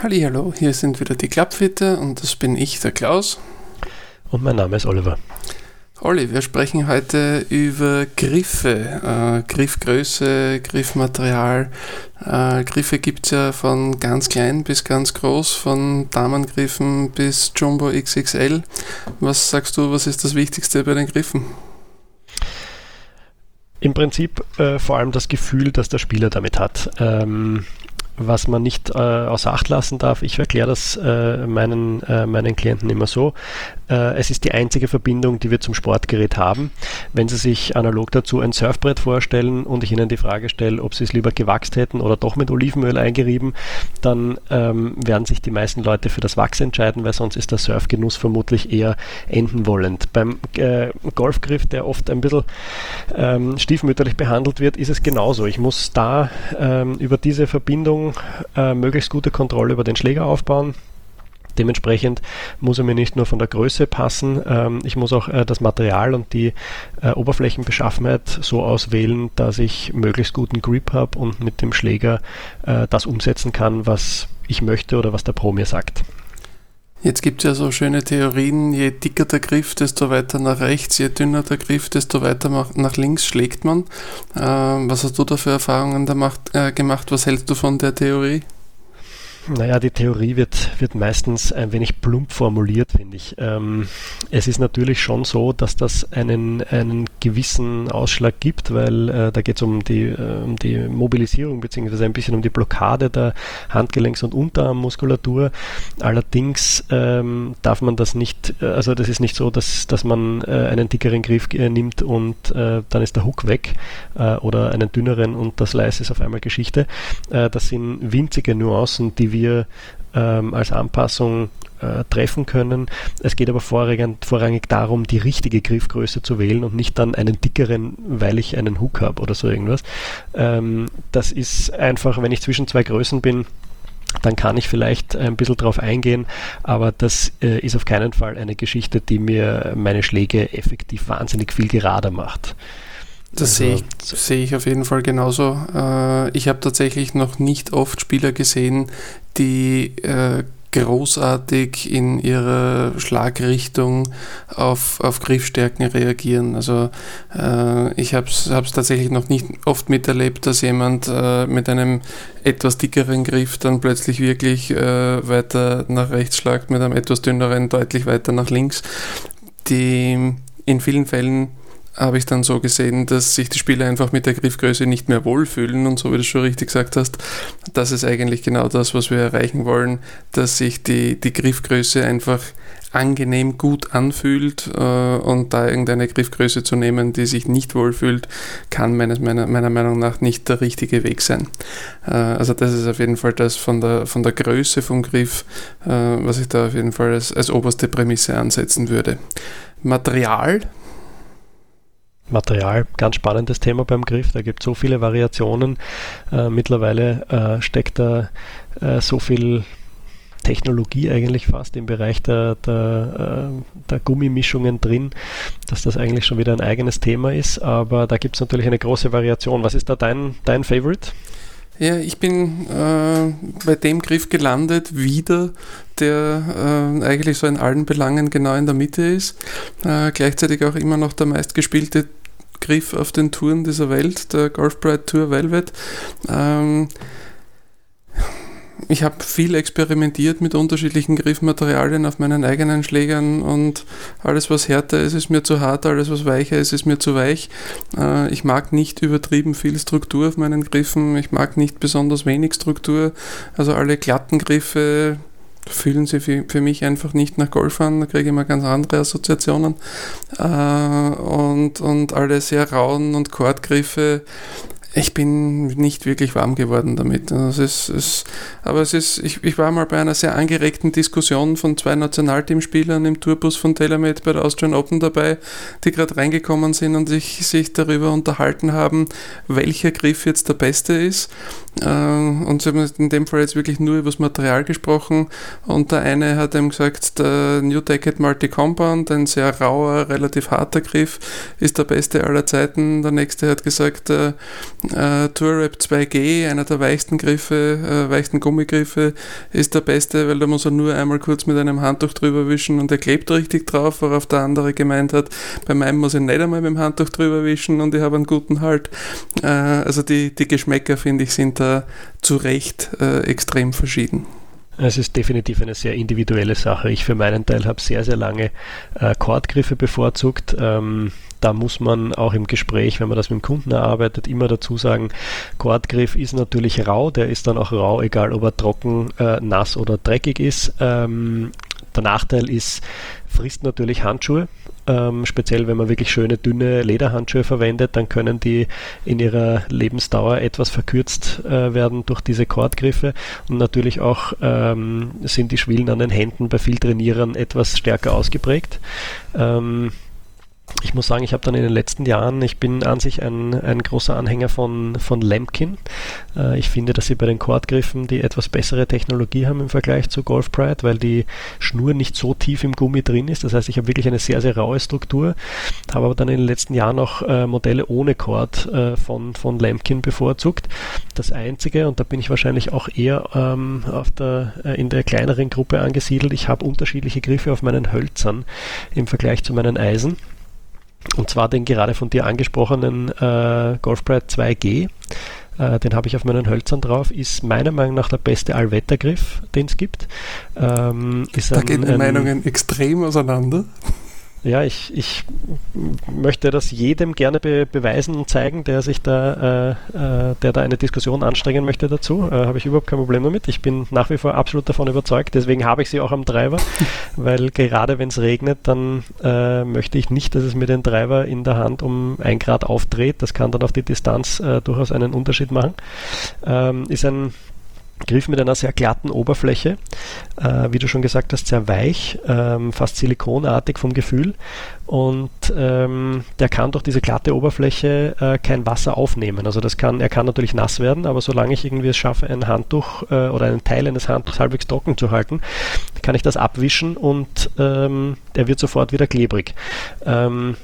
Hallo, hier sind wieder die Klappfitter und das bin ich, der Klaus. Und mein Name ist Oliver. Olli, wir sprechen heute über Griffe, äh, Griffgröße, Griffmaterial. Äh, Griffe gibt es ja von ganz klein bis ganz groß, von Damengriffen bis Jumbo XXL. Was sagst du, was ist das Wichtigste bei den Griffen? Im Prinzip äh, vor allem das Gefühl, das der Spieler damit hat. Ähm, was man nicht äh, außer Acht lassen darf, ich erkläre das äh, meinen, äh, meinen Klienten immer so, äh, es ist die einzige Verbindung, die wir zum Sportgerät haben. Wenn Sie sich analog dazu ein Surfbrett vorstellen und ich Ihnen die Frage stelle, ob Sie es lieber gewachst hätten oder doch mit Olivenöl eingerieben, dann ähm, werden sich die meisten Leute für das Wachs entscheiden, weil sonst ist der Surfgenuss vermutlich eher enden wollend. Beim äh, Golfgriff, der oft ein bisschen ähm, stiefmütterlich behandelt wird, ist es genauso. Ich muss da ähm, über diese Verbindung äh, möglichst gute Kontrolle über den Schläger aufbauen. Dementsprechend muss er mir nicht nur von der Größe passen, ähm, ich muss auch äh, das Material und die äh, Oberflächenbeschaffenheit so auswählen, dass ich möglichst guten Grip habe und mit dem Schläger äh, das umsetzen kann, was ich möchte oder was der Pro mir sagt. Jetzt gibt es ja so schöne Theorien, je dicker der Griff, desto weiter nach rechts, je dünner der Griff, desto weiter nach links schlägt man. Ähm, was hast du da für Erfahrungen äh, gemacht? Was hältst du von der Theorie? Naja, die Theorie wird, wird meistens ein wenig plump formuliert, finde ich. Ähm, es ist natürlich schon so, dass das einen, einen gewissen Ausschlag gibt, weil äh, da geht es um die, äh, um die Mobilisierung beziehungsweise ein bisschen um die Blockade der Handgelenks- und Unterarmmuskulatur. Allerdings ähm, darf man das nicht, äh, also das ist nicht so, dass, dass man äh, einen dickeren Griff äh, nimmt und dann ist der Hook weg oder einen dünneren und das Slice ist auf einmal Geschichte. das sind winzige Nuancen, die wir wir ähm, als Anpassung äh, treffen können. Es geht aber vorrangig, vorrangig, darum, die richtige Griffgröße zu wählen und nicht dann einen dickeren, weil ich einen Hook habe oder so irgendwas. Ähm, das ist einfach, wenn ich zwischen zwei Größen bin, dann kann ich vielleicht ein bisschen drauf eingehen, aber das äh, ist auf keinen Fall eine Geschichte, die mir meine Schläge effektiv wahnsinnig viel gerader macht. Das sehe ich, sehe ich auf jeden Fall genauso. Äh, ich habe tatsächlich noch nicht oft Spieler gesehen, die äh, großartig in ihrer Schlagrichtung auf, auf Griffstärken reagieren. Also äh, ich habe es tatsächlich noch nicht oft miterlebt, dass jemand äh, mit einem etwas dickeren Griff dann plötzlich wirklich äh, weiter nach rechts schlagt, mit einem etwas dünneren deutlich weiter nach links. Die in vielen Fällen habe ich dann so gesehen, dass sich die Spieler einfach mit der Griffgröße nicht mehr wohlfühlen und so wie du schon richtig gesagt hast, das ist eigentlich genau das, was wir erreichen wollen, dass sich die, die Griffgröße einfach angenehm gut anfühlt äh, und da irgendeine Griffgröße zu nehmen, die sich nicht wohlfühlt, kann meines, meiner, meiner Meinung nach nicht der richtige Weg sein. Äh, also das ist auf jeden Fall das von der, von der Größe vom Griff, äh, was ich da auf jeden Fall als, als oberste Prämisse ansetzen würde. Material Material, ganz spannendes Thema beim Griff. Da gibt es so viele Variationen. Äh, mittlerweile äh, steckt da äh, so viel Technologie eigentlich fast im Bereich der, der, äh, der, Gummimischungen drin, dass das eigentlich schon wieder ein eigenes Thema ist. Aber da gibt es natürlich eine große Variation. Was ist da dein, dein Favorite? Ja, ich bin äh, bei dem Griff gelandet, wieder, der äh, eigentlich so in allen Belangen genau in der Mitte ist. Äh, gleichzeitig auch immer noch der meistgespielte Griff auf den Touren dieser Welt, der Golf Pride Tour Velvet. Ähm, ich habe viel experimentiert mit unterschiedlichen Griffmaterialien auf meinen eigenen Schlägern und alles, was härter ist, ist mir zu hart, alles, was weicher ist, ist mir zu weich. Äh, ich mag nicht übertrieben viel Struktur auf meinen Griffen, ich mag nicht besonders wenig Struktur. Also alle glatten Griffe fühlen sie für, mich einfach nicht nach Golf an, da kriege ich immer ganz andere Assoziationen. Äh, und, und alle sehr rauen und Chordgriffe ich bin nicht wirklich warm geworden damit. Es ist, es, aber es ist, ich, ich war mal bei einer sehr angeregten Diskussion von zwei Nationalteamspielern im Tourbus von TaylorMade bei der Austrian Open dabei, die gerade reingekommen sind und sich, sich darüber unterhalten haben, welcher Griff jetzt der beste ist. Ähm, und sie haben in dem Fall jetzt wirklich nur über das Material gesprochen. Und der eine hat ihm gesagt, der New Decade Multi-Compound, ein sehr rauer, relativ harter Griff, ist der beste aller Zeiten. Der nächste hat gesagt, äh, äh, Tourrap 2G, einer der weichsten Griffe, äh, weichsten Gummigriffe, ist der beste, weil da muss er nur einmal kurz mit einem Handtuch drüber wischen und er klebt richtig drauf, worauf der andere gemeint hat, bei meinem muss ich nicht einmal mit dem Handtuch drüber wischen und ich habe einen guten Halt. Äh, also die, die Geschmäcker, finde ich, sind da zu Recht äh, extrem verschieden. Es ist definitiv eine sehr individuelle Sache. Ich für meinen Teil habe sehr, sehr lange äh, Chordgriffe bevorzugt. Ähm, da muss man auch im Gespräch, wenn man das mit dem Kunden erarbeitet, immer dazu sagen, Chordgriff ist natürlich rau, der ist dann auch rau, egal ob er trocken, äh, nass oder dreckig ist. Ähm, der Nachteil ist, frisst natürlich Handschuhe. Ähm, speziell wenn man wirklich schöne, dünne Lederhandschuhe verwendet, dann können die in ihrer Lebensdauer etwas verkürzt äh, werden durch diese Kordgriffe. Und natürlich auch ähm, sind die Schwillen an den Händen bei viel Trainierern etwas stärker ausgeprägt. Ähm, ich muss sagen, ich habe dann in den letzten Jahren, ich bin an sich ein, ein großer Anhänger von, von Lemkin. Äh, ich finde, dass sie bei den Kordgriffen die etwas bessere Technologie haben im Vergleich zu Golf Pride, weil die Schnur nicht so tief im Gummi drin ist. Das heißt, ich habe wirklich eine sehr, sehr raue Struktur, habe aber dann in den letzten Jahren auch äh, Modelle ohne Cord äh, von, von Lemkin bevorzugt. Das einzige, und da bin ich wahrscheinlich auch eher ähm, auf der, äh, in der kleineren Gruppe angesiedelt, ich habe unterschiedliche Griffe auf meinen Hölzern im Vergleich zu meinen Eisen. Und zwar den gerade von dir angesprochenen äh, Golfpride 2G. Äh, den habe ich auf meinen Hölzern drauf. Ist meiner Meinung nach der beste Allwettergriff, den es gibt. Ähm, da ein, gehen die Meinungen extrem auseinander. Ja, ich, ich möchte das jedem gerne be beweisen und zeigen, der sich da, äh, äh, der da eine Diskussion anstrengen möchte dazu. Äh, habe ich überhaupt kein Problem damit. Ich bin nach wie vor absolut davon überzeugt. Deswegen habe ich sie auch am Treiber, weil gerade wenn es regnet, dann äh, möchte ich nicht, dass es mir den Treiber in der Hand um ein Grad aufdreht. Das kann dann auf die Distanz äh, durchaus einen Unterschied machen. Ähm, ist ein Griff mit einer sehr glatten Oberfläche, äh, wie du schon gesagt hast, sehr weich, ähm, fast silikonartig vom Gefühl und ähm, der kann durch diese glatte Oberfläche äh, kein Wasser aufnehmen. Also das kann, er kann natürlich nass werden, aber solange ich irgendwie es schaffe, ein Handtuch äh, oder einen Teil eines Handtuchs halbwegs trocken zu halten, kann ich das abwischen und ähm, er wird sofort wieder klebrig. Ähm,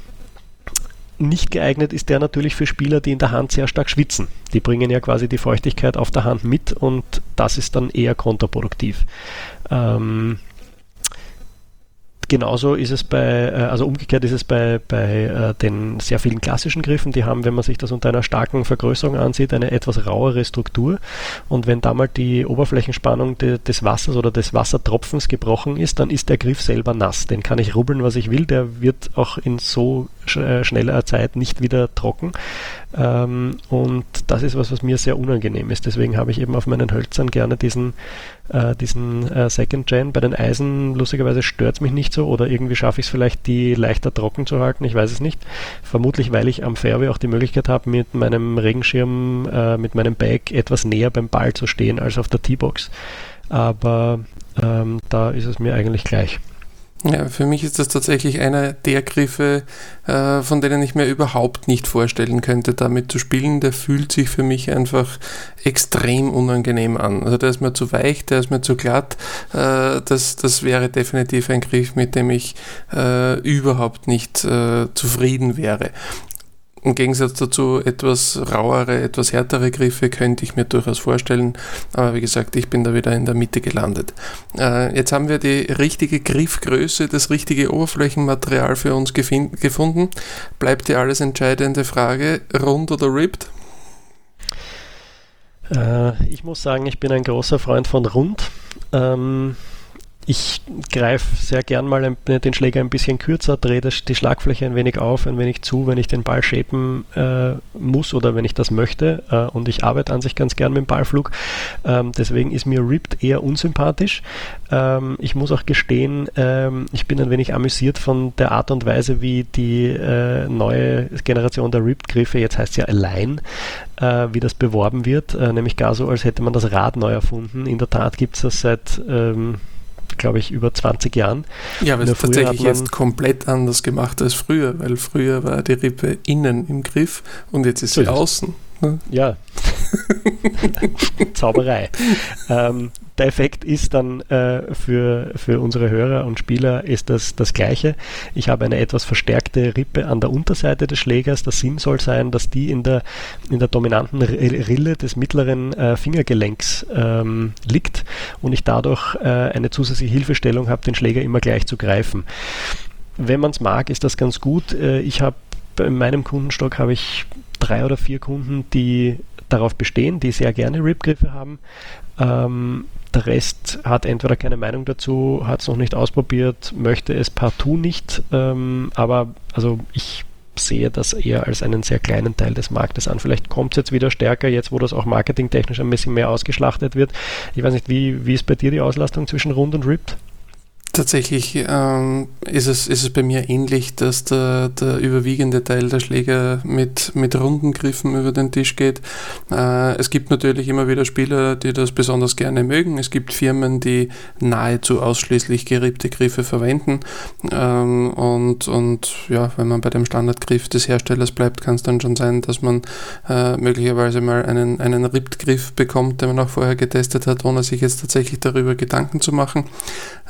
nicht geeignet ist der natürlich für Spieler, die in der Hand sehr stark schwitzen. Die bringen ja quasi die Feuchtigkeit auf der Hand mit und das ist dann eher kontraproduktiv. Ähm, genauso ist es bei, äh, also umgekehrt ist es bei, bei äh, den sehr vielen klassischen Griffen, die haben, wenn man sich das unter einer starken Vergrößerung ansieht, eine etwas rauere Struktur. Und wenn da mal die Oberflächenspannung de, des Wassers oder des Wassertropfens gebrochen ist, dann ist der Griff selber nass. Den kann ich rubbeln, was ich will. Der wird auch in so schneller Zeit nicht wieder trocken. Ähm, und das ist was, was mir sehr unangenehm ist. Deswegen habe ich eben auf meinen Hölzern gerne diesen, äh, diesen äh, Second Gen. Bei den Eisen, lustigerweise, stört es mich nicht so oder irgendwie schaffe ich es vielleicht, die leichter trocken zu halten. Ich weiß es nicht. Vermutlich, weil ich am Fairway auch die Möglichkeit habe, mit meinem Regenschirm, äh, mit meinem Bag etwas näher beim Ball zu stehen als auf der T-Box. Aber ähm, da ist es mir eigentlich gleich. Ja, für mich ist das tatsächlich einer der Griffe, äh, von denen ich mir überhaupt nicht vorstellen könnte, damit zu spielen. Der fühlt sich für mich einfach extrem unangenehm an. Also der ist mir zu weich, der ist mir zu glatt. Äh, das, das wäre definitiv ein Griff, mit dem ich äh, überhaupt nicht äh, zufrieden wäre. Im Gegensatz dazu etwas rauere, etwas härtere Griffe könnte ich mir durchaus vorstellen. Aber wie gesagt, ich bin da wieder in der Mitte gelandet. Äh, jetzt haben wir die richtige Griffgröße, das richtige Oberflächenmaterial für uns gefunden. Bleibt die alles entscheidende Frage, rund oder ripped? Äh, ich muss sagen, ich bin ein großer Freund von rund. Ähm, ich greife sehr gern mal den Schläger ein bisschen kürzer, drehe die Schlagfläche ein wenig auf, ein wenig zu, wenn ich den Ball shapen äh, muss oder wenn ich das möchte. Äh, und ich arbeite an sich ganz gern mit dem Ballflug. Ähm, deswegen ist mir Ripped eher unsympathisch. Ähm, ich muss auch gestehen, ähm, ich bin ein wenig amüsiert von der Art und Weise, wie die äh, neue Generation der Ripped-Griffe, jetzt heißt es ja Align, äh, wie das beworben wird, äh, nämlich gar so, als hätte man das Rad neu erfunden. In der Tat gibt es das seit ähm, glaube ich, über 20 Jahren. Ja, aber es ist tatsächlich jetzt komplett anders gemacht als früher, weil früher war die Rippe innen im Griff und jetzt ist so sie ist außen. Ja. Zauberei. Ähm, der Effekt ist dann äh, für, für unsere Hörer und Spieler ist das das gleiche. Ich habe eine etwas verstärkte Rippe an der Unterseite des Schlägers. Der Sinn soll sein, dass die in der, in der dominanten Rille des mittleren äh, Fingergelenks ähm, liegt und ich dadurch äh, eine zusätzliche Hilfestellung habe, den Schläger immer gleich zu greifen. Wenn man es mag, ist das ganz gut. Äh, ich habe in meinem Kundenstock habe ich drei oder vier Kunden, die darauf bestehen, die sehr gerne Ripgriffe haben. Ähm, der Rest hat entweder keine Meinung dazu, hat es noch nicht ausprobiert, möchte es partout nicht. Ähm, aber also ich sehe das eher als einen sehr kleinen Teil des Marktes an. Vielleicht kommt es jetzt wieder stärker, jetzt wo das auch marketingtechnisch ein bisschen mehr ausgeschlachtet wird. Ich weiß nicht, wie, wie ist bei dir die Auslastung zwischen Rund und Ripped? Tatsächlich ähm, ist, es, ist es bei mir ähnlich, dass der, der überwiegende Teil der Schläger mit, mit runden Griffen über den Tisch geht. Äh, es gibt natürlich immer wieder Spieler, die das besonders gerne mögen. Es gibt Firmen, die nahezu ausschließlich geriebte Griffe verwenden. Ähm, und, und ja, wenn man bei dem Standardgriff des Herstellers bleibt, kann es dann schon sein, dass man äh, möglicherweise mal einen, einen Ripped-Griff bekommt, den man auch vorher getestet hat, ohne sich jetzt tatsächlich darüber Gedanken zu machen.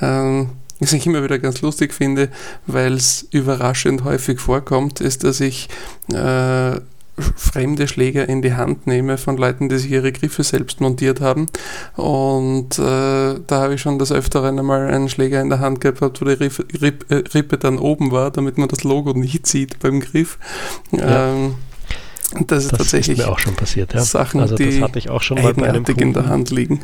Ähm, was ich immer wieder ganz lustig finde, weil es überraschend häufig vorkommt, ist, dass ich äh, fremde Schläger in die Hand nehme von Leuten, die sich ihre Griffe selbst montiert haben. Und äh, da habe ich schon das Öfteren einmal einen Schläger in der Hand gehabt, wo die Rippe, Rippe, äh, Rippe dann oben war, damit man das Logo nicht sieht beim Griff. Ja. Ähm, das ist das tatsächlich ist mir auch schon passiert, ja. Sachen, also das hatte ich auch schon mal bei einem Kunden, in der Hand liegen.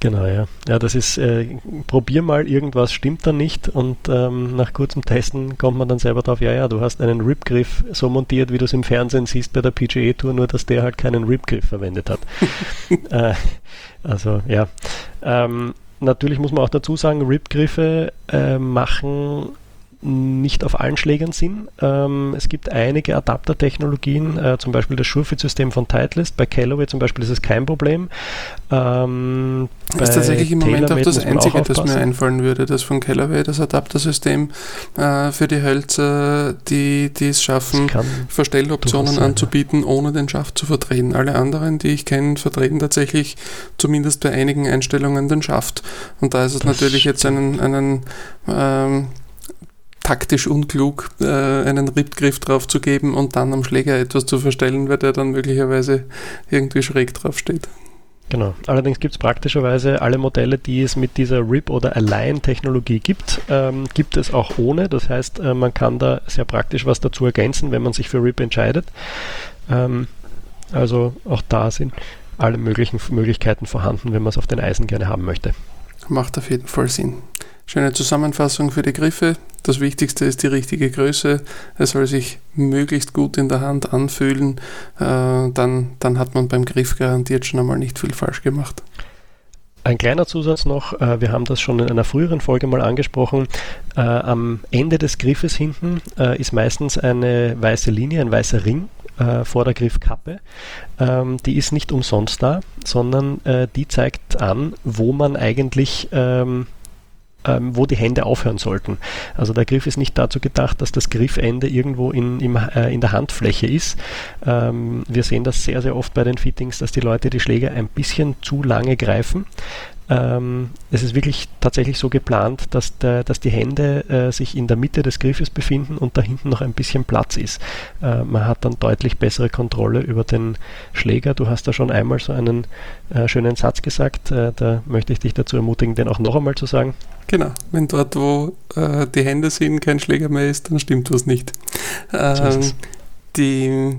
Genau, ja. Ja, das ist, äh, probier mal, irgendwas stimmt dann nicht und ähm, nach kurzem Testen kommt man dann selber drauf, ja, ja, du hast einen Ripgriff so montiert, wie du es im Fernsehen siehst bei der PGA Tour, nur dass der halt keinen Ripgriff verwendet hat. äh, also, ja. Ähm, natürlich muss man auch dazu sagen, Ripgriffe äh, machen nicht auf allen Schlägern sind. Ähm, es gibt einige Adaptertechnologien, äh, zum Beispiel das Surefit-System von Titleist. Bei Callaway zum Beispiel ist es kein Problem. Ähm, das ist tatsächlich im Moment auch das Einzige, das mir einfallen würde, das von Callaway, das Adaptersystem äh, für die Hölzer, die, die es schaffen, Verstelloptionen anzubieten, ohne den Schaft zu verdrehen. Alle anderen, die ich kenne, verdrehen tatsächlich zumindest bei einigen Einstellungen den Schaft. Und da ist es das natürlich jetzt einen, einen ähm, taktisch unklug, äh, einen Rippgriff drauf zu geben und dann am Schläger etwas zu verstellen, weil der dann möglicherweise irgendwie schräg drauf steht. Genau. Allerdings gibt es praktischerweise alle Modelle, die es mit dieser RIP oder Align-Technologie gibt, ähm, gibt es auch ohne. Das heißt, äh, man kann da sehr praktisch was dazu ergänzen, wenn man sich für RIP entscheidet. Ähm, also auch da sind alle möglichen Möglichkeiten vorhanden, wenn man es auf den Eisen gerne haben möchte. Macht auf jeden Fall Sinn. Schöne Zusammenfassung für die Griffe. Das Wichtigste ist die richtige Größe. Es soll sich möglichst gut in der Hand anfühlen. Äh, dann, dann hat man beim Griff garantiert schon einmal nicht viel falsch gemacht. Ein kleiner Zusatz noch, äh, wir haben das schon in einer früheren Folge mal angesprochen. Äh, am Ende des Griffes hinten ist meistens eine weiße Linie, ein weißer Ring vor der Griffkappe. Ähm, die ist nicht umsonst da, sondern die zeigt an, wo man eigentlich ähm, ähm, wo die Hände aufhören sollten. Also der Griff ist nicht dazu gedacht, dass das Griffende irgendwo in, im, äh, in der Handfläche ist. Ähm, wir sehen das sehr, sehr oft bei den Fittings, dass die Leute die Schläger ein bisschen zu lange greifen. Ähm, es ist wirklich tatsächlich so geplant, dass, der, dass die Hände äh, sich in der Mitte des Griffes befinden und da hinten noch ein bisschen Platz ist. Äh, man hat dann deutlich bessere Kontrolle über den Schläger. Du hast da schon einmal so einen äh, schönen Satz gesagt. Äh, da möchte ich dich dazu ermutigen, den auch noch einmal zu sagen. Genau, wenn dort, wo äh, die Hände sind, kein Schläger mehr ist, dann stimmt was nicht. Ähm, die,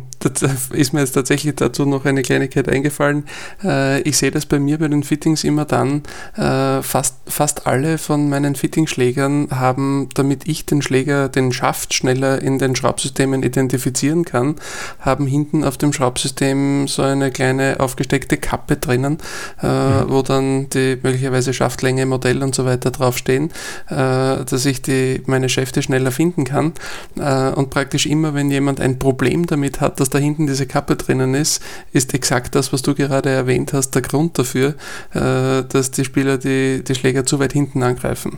ist mir jetzt tatsächlich dazu noch eine Kleinigkeit eingefallen. Äh, ich sehe das bei mir bei den Fittings immer dann, äh, fast, fast alle von meinen Fittingschlägern haben, damit ich den Schläger, den Schaft schneller in den Schraubsystemen identifizieren kann, haben hinten auf dem Schraubsystem so eine kleine aufgesteckte Kappe drinnen, äh, mhm. wo dann die möglicherweise Schaftlänge, Modell und so weiter draufstehen, dass ich die, meine Schäfte schneller finden kann. und praktisch immer, wenn jemand ein Problem Problem damit hat, dass da hinten diese Kappe drinnen ist, ist exakt das, was du gerade erwähnt hast, der Grund dafür, äh, dass die Spieler die, die Schläger zu weit hinten angreifen.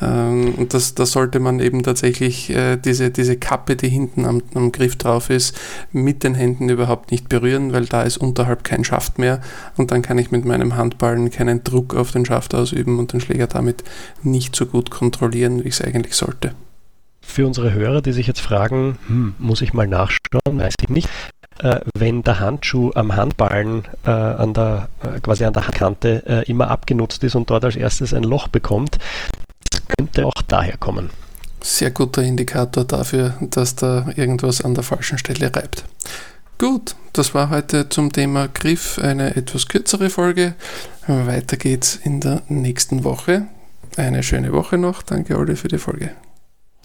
Ähm, und das, das sollte man eben tatsächlich äh, diese, diese Kappe, die hinten am, am Griff drauf ist, mit den Händen überhaupt nicht berühren, weil da ist unterhalb kein Schaft mehr und dann kann ich mit meinem Handballen keinen Druck auf den Schaft ausüben und den Schläger damit nicht so gut kontrollieren, wie ich es eigentlich sollte. Für unsere Hörer, die sich jetzt fragen, hm, muss ich mal nachschauen, weiß ich nicht. Äh, wenn der Handschuh am Handballen äh, an der, äh, quasi an der Handkante äh, immer abgenutzt ist und dort als erstes ein Loch bekommt, könnte auch daher kommen. Sehr guter Indikator dafür, dass da irgendwas an der falschen Stelle reibt. Gut, das war heute zum Thema Griff eine etwas kürzere Folge. Weiter geht's in der nächsten Woche. Eine schöne Woche noch. Danke, Olli, für die Folge.